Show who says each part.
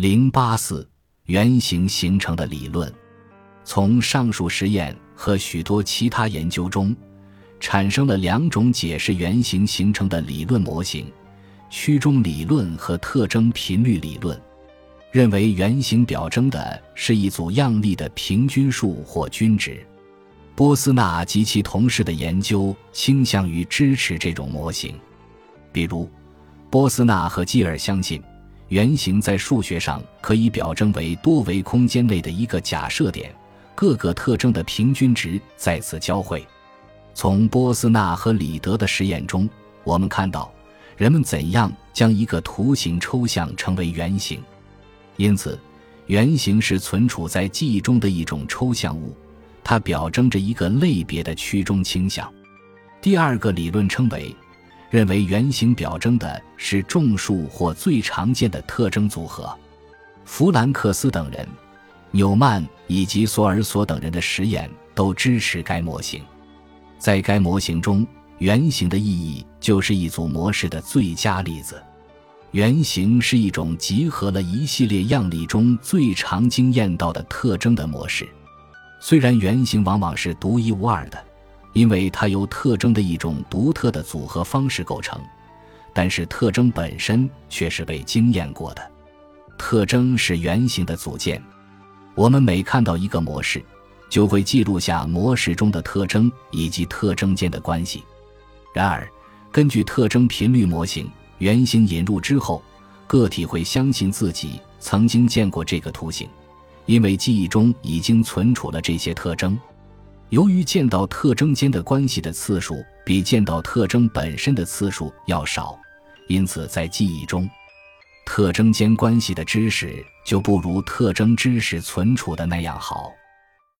Speaker 1: 零八四原型形成的理论，从上述实验和许多其他研究中，产生了两种解释原型形成的理论模型：区中理论和特征频率理论。认为原型表征的是一组样例的平均数或均值。波斯纳及其同事的研究倾向于支持这种模型，比如，波斯纳和基尔相信。原型在数学上可以表征为多维空间内的一个假设点，各个特征的平均值在此交汇。从波斯纳和里德的实验中，我们看到人们怎样将一个图形抽象成为原型。因此，原型是存储在记忆中的一种抽象物，它表征着一个类别的区中倾向。第二个理论称为。认为原型表征的是众数或最常见的特征组合。弗兰克斯等人、纽曼以及索尔索等人的实验都支持该模型。在该模型中，原型的意义就是一组模式的最佳例子。原型是一种集合了一系列样例中最常经验到的特征的模式。虽然原型往往是独一无二的。因为它由特征的一种独特的组合方式构成，但是特征本身却是被经验过的。特征是原型的组件。我们每看到一个模式，就会记录下模式中的特征以及特征间的关系。然而，根据特征频率模型，原型引入之后，个体会相信自己曾经见过这个图形，因为记忆中已经存储了这些特征。由于见到特征间的关系的次数比见到特征本身的次数要少，因此在记忆中，特征间关系的知识就不如特征知识存储的那样好。